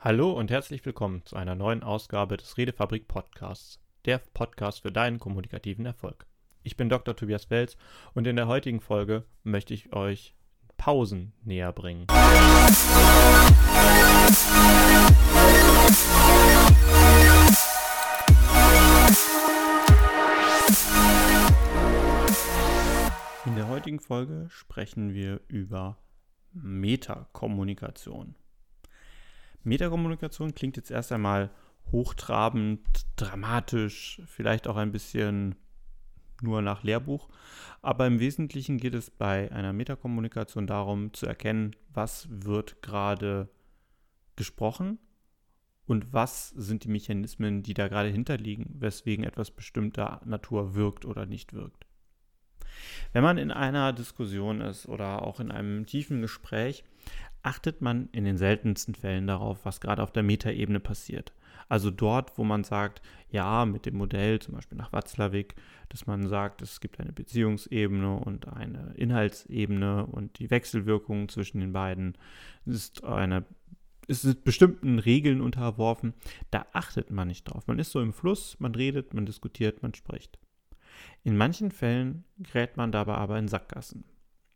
Hallo und herzlich willkommen zu einer neuen Ausgabe des Redefabrik Podcasts, der Podcast für deinen kommunikativen Erfolg. Ich bin Dr. Tobias Welz und in der heutigen Folge möchte ich euch Pausen näher bringen. In der heutigen Folge sprechen wir über Metakommunikation. Metakommunikation klingt jetzt erst einmal hochtrabend, dramatisch, vielleicht auch ein bisschen nur nach Lehrbuch. Aber im Wesentlichen geht es bei einer Metakommunikation darum zu erkennen, was wird gerade gesprochen und was sind die Mechanismen, die da gerade hinterliegen, weswegen etwas bestimmter Natur wirkt oder nicht wirkt. Wenn man in einer Diskussion ist oder auch in einem tiefen Gespräch, achtet man in den seltensten Fällen darauf, was gerade auf der Metaebene passiert. Also dort, wo man sagt, ja, mit dem Modell, zum Beispiel nach Watzlawick, dass man sagt, es gibt eine Beziehungsebene und eine Inhaltsebene und die Wechselwirkung zwischen den beiden ist eine ist es bestimmten Regeln unterworfen, da achtet man nicht drauf. Man ist so im Fluss, man redet, man diskutiert, man spricht. In manchen Fällen gerät man dabei aber in Sackgassen.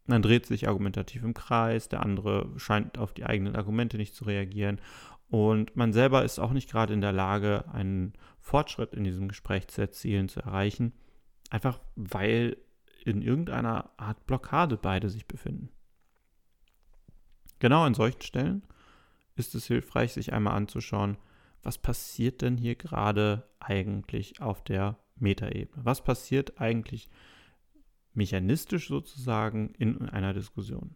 Man dreht sich argumentativ im Kreis, der andere scheint auf die eigenen Argumente nicht zu reagieren und man selber ist auch nicht gerade in der Lage, einen Fortschritt in diesem Gespräch zu erzielen, zu erreichen, einfach weil in irgendeiner Art Blockade beide sich befinden. Genau an solchen Stellen ist es hilfreich, sich einmal anzuschauen, was passiert denn hier gerade eigentlich auf der Metaebene? Was passiert eigentlich mechanistisch sozusagen in einer Diskussion.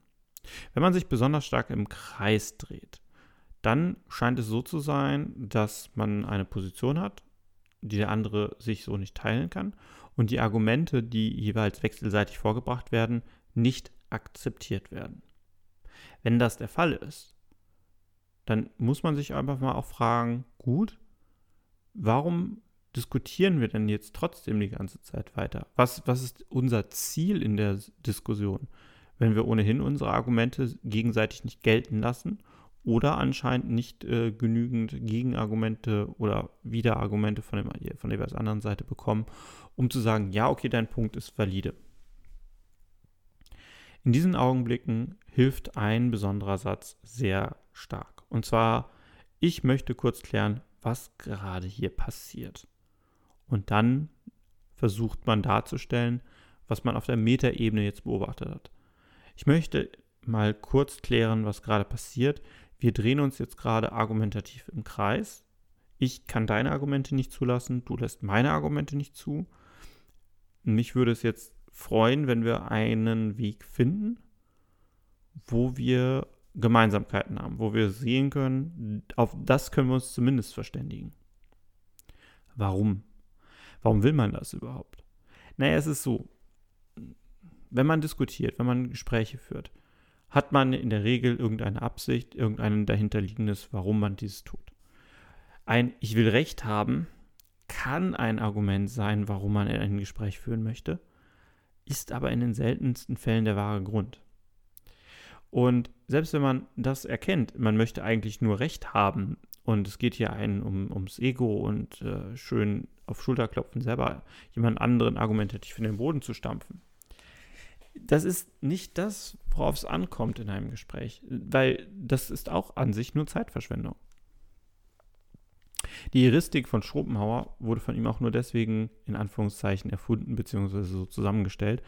Wenn man sich besonders stark im Kreis dreht, dann scheint es so zu sein, dass man eine Position hat, die der andere sich so nicht teilen kann und die Argumente, die jeweils wechselseitig vorgebracht werden, nicht akzeptiert werden. Wenn das der Fall ist, dann muss man sich einfach mal auch fragen, gut, warum diskutieren wir denn jetzt trotzdem die ganze Zeit weiter? Was, was ist unser Ziel in der Diskussion, wenn wir ohnehin unsere Argumente gegenseitig nicht gelten lassen oder anscheinend nicht äh, genügend Gegenargumente oder Widerargumente von, dem, von der anderen Seite bekommen, um zu sagen, ja, okay, dein Punkt ist valide. In diesen Augenblicken hilft ein besonderer Satz sehr stark. Und zwar, ich möchte kurz klären, was gerade hier passiert. Und dann versucht man darzustellen, was man auf der Metaebene jetzt beobachtet hat. Ich möchte mal kurz klären, was gerade passiert. Wir drehen uns jetzt gerade argumentativ im Kreis. Ich kann deine Argumente nicht zulassen, du lässt meine Argumente nicht zu. Mich würde es jetzt freuen, wenn wir einen Weg finden, wo wir Gemeinsamkeiten haben, wo wir sehen können, auf das können wir uns zumindest verständigen. Warum? Warum will man das überhaupt? Naja, es ist so, wenn man diskutiert, wenn man Gespräche führt, hat man in der Regel irgendeine Absicht, irgendein dahinterliegendes, warum man dies tut. Ein Ich will Recht haben kann ein Argument sein, warum man ein Gespräch führen möchte, ist aber in den seltensten Fällen der wahre Grund. Und selbst wenn man das erkennt, man möchte eigentlich nur Recht haben und es geht hier einen um, ums Ego und äh, schön auf Schulterklopfen selber jemand anderen argumentativ in den Boden zu stampfen. Das ist nicht das, worauf es ankommt in einem Gespräch, weil das ist auch an sich nur Zeitverschwendung. Die Heuristik von Schopenhauer wurde von ihm auch nur deswegen in Anführungszeichen erfunden bzw. so zusammengestellt,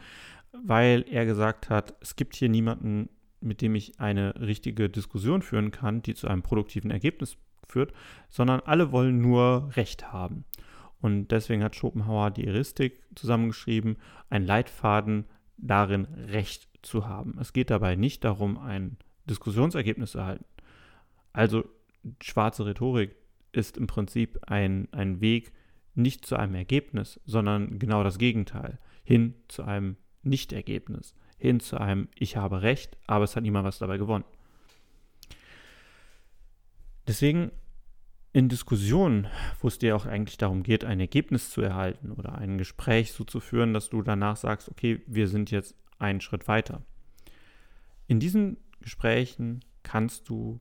weil er gesagt hat, es gibt hier niemanden, mit dem ich eine richtige Diskussion führen kann, die zu einem produktiven Ergebnis führt, sondern alle wollen nur Recht haben. Und deswegen hat Schopenhauer die Heuristik zusammengeschrieben, ein Leitfaden darin, Recht zu haben. Es geht dabei nicht darum, ein Diskussionsergebnis zu erhalten. Also schwarze Rhetorik ist im Prinzip ein, ein Weg nicht zu einem Ergebnis, sondern genau das Gegenteil, hin zu einem Nichtergebnis, hin zu einem Ich habe Recht, aber es hat niemand was dabei gewonnen. Deswegen in Diskussionen, wo es dir auch eigentlich darum geht, ein Ergebnis zu erhalten oder ein Gespräch so zu führen, dass du danach sagst, okay, wir sind jetzt einen Schritt weiter. In diesen Gesprächen kannst du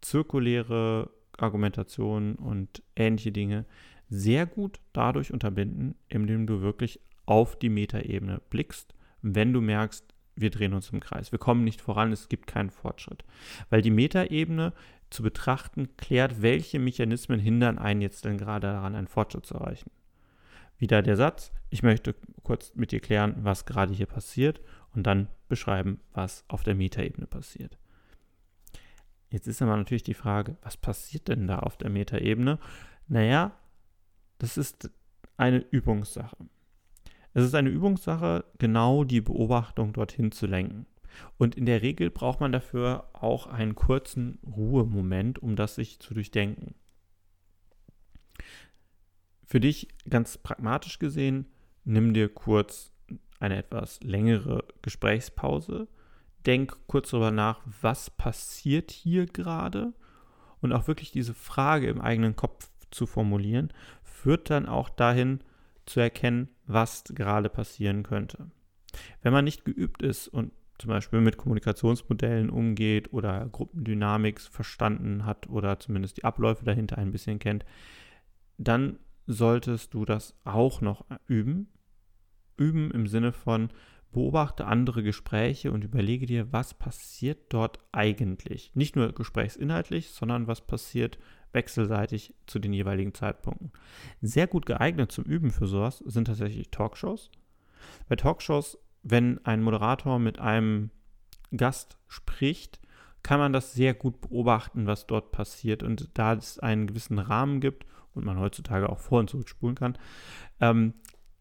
zirkuläre Argumentationen und ähnliche Dinge sehr gut dadurch unterbinden, indem du wirklich auf die Metaebene blickst, wenn du merkst, wir drehen uns im Kreis, wir kommen nicht voran, es gibt keinen Fortschritt. Weil die Metaebene zu betrachten klärt, welche Mechanismen hindern einen jetzt denn gerade daran, einen Fortschritt zu erreichen. Wieder der Satz, ich möchte kurz mit dir klären, was gerade hier passiert und dann beschreiben, was auf der Metaebene passiert. Jetzt ist aber natürlich die Frage, was passiert denn da auf der Metaebene? Naja, das ist eine Übungssache. Es ist eine Übungssache, genau die Beobachtung dorthin zu lenken. Und in der Regel braucht man dafür auch einen kurzen Ruhemoment, um das sich zu durchdenken. Für dich ganz pragmatisch gesehen, nimm dir kurz eine etwas längere Gesprächspause, denk kurz darüber nach, was passiert hier gerade und auch wirklich diese Frage im eigenen Kopf zu formulieren, führt dann auch dahin zu erkennen, was gerade passieren könnte. Wenn man nicht geübt ist und zum Beispiel mit Kommunikationsmodellen umgeht oder Gruppendynamik verstanden hat oder zumindest die Abläufe dahinter ein bisschen kennt, dann solltest du das auch noch üben. Üben im Sinne von beobachte andere Gespräche und überlege dir, was passiert dort eigentlich. Nicht nur gesprächsinhaltlich, sondern was passiert wechselseitig zu den jeweiligen Zeitpunkten. Sehr gut geeignet zum Üben für sowas sind tatsächlich Talkshows. Bei Talkshows, wenn ein Moderator mit einem Gast spricht, kann man das sehr gut beobachten, was dort passiert. Und da es einen gewissen Rahmen gibt und man heutzutage auch vor- und zurückspulen kann, ähm,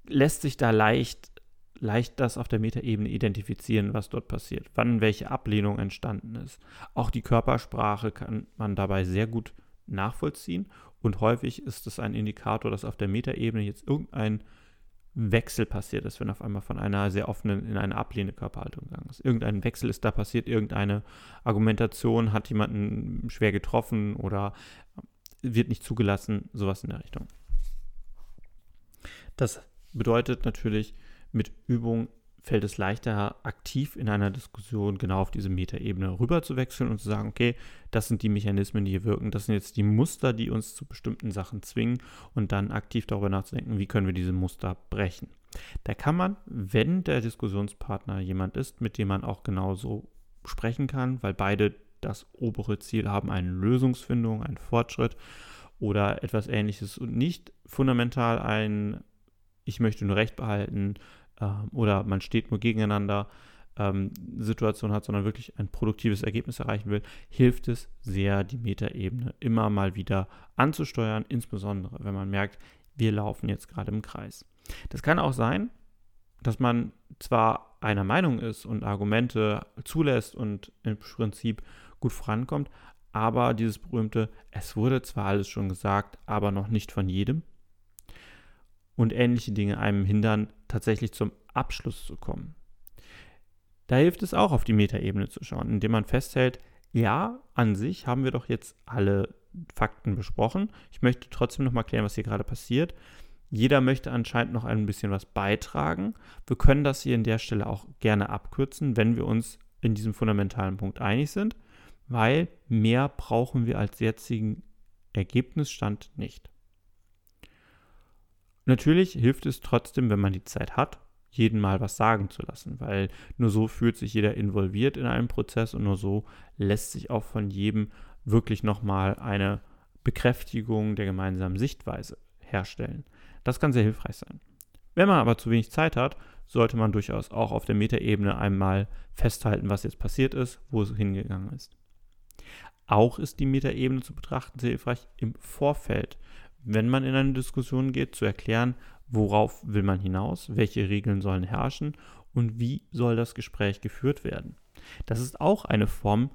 lässt sich da leicht, leicht das auf der Metaebene identifizieren, was dort passiert, wann welche Ablehnung entstanden ist. Auch die Körpersprache kann man dabei sehr gut nachvollziehen. Und häufig ist es ein Indikator, dass auf der Metaebene jetzt irgendein Wechsel passiert ist, wenn auf einmal von einer sehr offenen in eine ablehnende Körperhaltung gegangen ist. Irgendein Wechsel ist da passiert, irgendeine Argumentation hat jemanden schwer getroffen oder wird nicht zugelassen, sowas in der Richtung. Das bedeutet natürlich, mit Übung fällt es leichter, aktiv in einer Diskussion genau auf diese Metaebene rüber zu wechseln und zu sagen, okay, das sind die Mechanismen, die hier wirken, das sind jetzt die Muster, die uns zu bestimmten Sachen zwingen und dann aktiv darüber nachzudenken, wie können wir diese Muster brechen. Da kann man, wenn der Diskussionspartner jemand ist, mit dem man auch genauso sprechen kann, weil beide das obere Ziel haben, eine Lösungsfindung, einen Fortschritt oder etwas ähnliches und nicht fundamental ein, ich möchte nur Recht behalten, oder man steht nur gegeneinander ähm, Situation hat, sondern wirklich ein produktives Ergebnis erreichen will, hilft es sehr, die Metaebene immer mal wieder anzusteuern, insbesondere wenn man merkt, wir laufen jetzt gerade im Kreis. Das kann auch sein, dass man zwar einer Meinung ist und Argumente zulässt und im Prinzip gut vorankommt, aber dieses berühmte, es wurde zwar alles schon gesagt, aber noch nicht von jedem, und ähnliche Dinge einem hindern, tatsächlich zum Abschluss zu kommen. Da hilft es auch, auf die Metaebene zu schauen, indem man festhält, ja, an sich haben wir doch jetzt alle Fakten besprochen. Ich möchte trotzdem noch mal klären, was hier gerade passiert. Jeder möchte anscheinend noch ein bisschen was beitragen. Wir können das hier in der Stelle auch gerne abkürzen, wenn wir uns in diesem fundamentalen Punkt einig sind, weil mehr brauchen wir als jetzigen Ergebnisstand nicht. Natürlich hilft es trotzdem, wenn man die Zeit hat, jeden mal was sagen zu lassen, weil nur so fühlt sich jeder involviert in einen Prozess und nur so lässt sich auch von jedem wirklich nochmal eine Bekräftigung der gemeinsamen Sichtweise herstellen. Das kann sehr hilfreich sein. Wenn man aber zu wenig Zeit hat, sollte man durchaus auch auf der Metaebene einmal festhalten, was jetzt passiert ist, wo es hingegangen ist. Auch ist die Metaebene zu betrachten sehr hilfreich im Vorfeld wenn man in eine Diskussion geht, zu erklären, worauf will man hinaus, welche Regeln sollen herrschen und wie soll das Gespräch geführt werden. Das ist auch eine Form,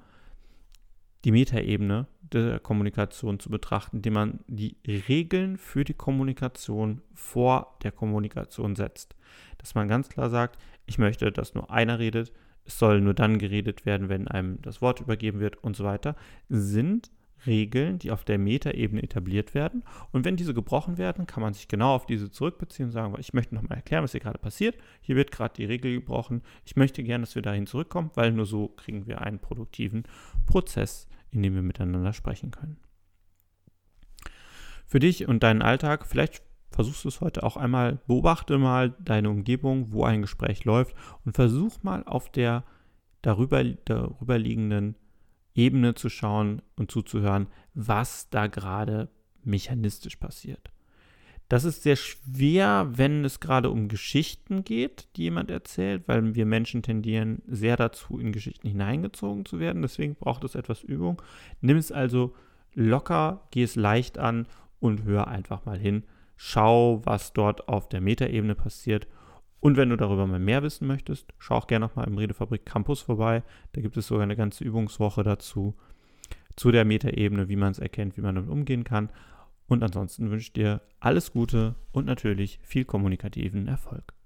die Metaebene der Kommunikation zu betrachten, indem man die Regeln für die Kommunikation vor der Kommunikation setzt. Dass man ganz klar sagt, ich möchte, dass nur einer redet, es soll nur dann geredet werden, wenn einem das Wort übergeben wird und so weiter, sind Regeln, die auf der Metaebene etabliert werden. Und wenn diese gebrochen werden, kann man sich genau auf diese zurückbeziehen und sagen, ich möchte nochmal erklären, was hier gerade passiert. Hier wird gerade die Regel gebrochen. Ich möchte gerne, dass wir dahin zurückkommen, weil nur so kriegen wir einen produktiven Prozess, in dem wir miteinander sprechen können. für dich und deinen Alltag. Vielleicht versuchst du es heute auch einmal, beobachte mal deine Umgebung, wo ein Gespräch läuft und versuch mal auf der darüber, darüber liegenden Ebene zu schauen und zuzuhören, was da gerade mechanistisch passiert. Das ist sehr schwer, wenn es gerade um Geschichten geht, die jemand erzählt, weil wir Menschen tendieren sehr dazu, in Geschichten hineingezogen zu werden. Deswegen braucht es etwas Übung. Nimm es also locker, geh es leicht an und hör einfach mal hin. Schau, was dort auf der Metaebene passiert. Und wenn du darüber mal mehr wissen möchtest, schau auch gerne nochmal im Redefabrik Campus vorbei. Da gibt es sogar eine ganze Übungswoche dazu, zu der Metaebene, wie man es erkennt, wie man damit umgehen kann. Und ansonsten wünsche ich dir alles Gute und natürlich viel kommunikativen Erfolg.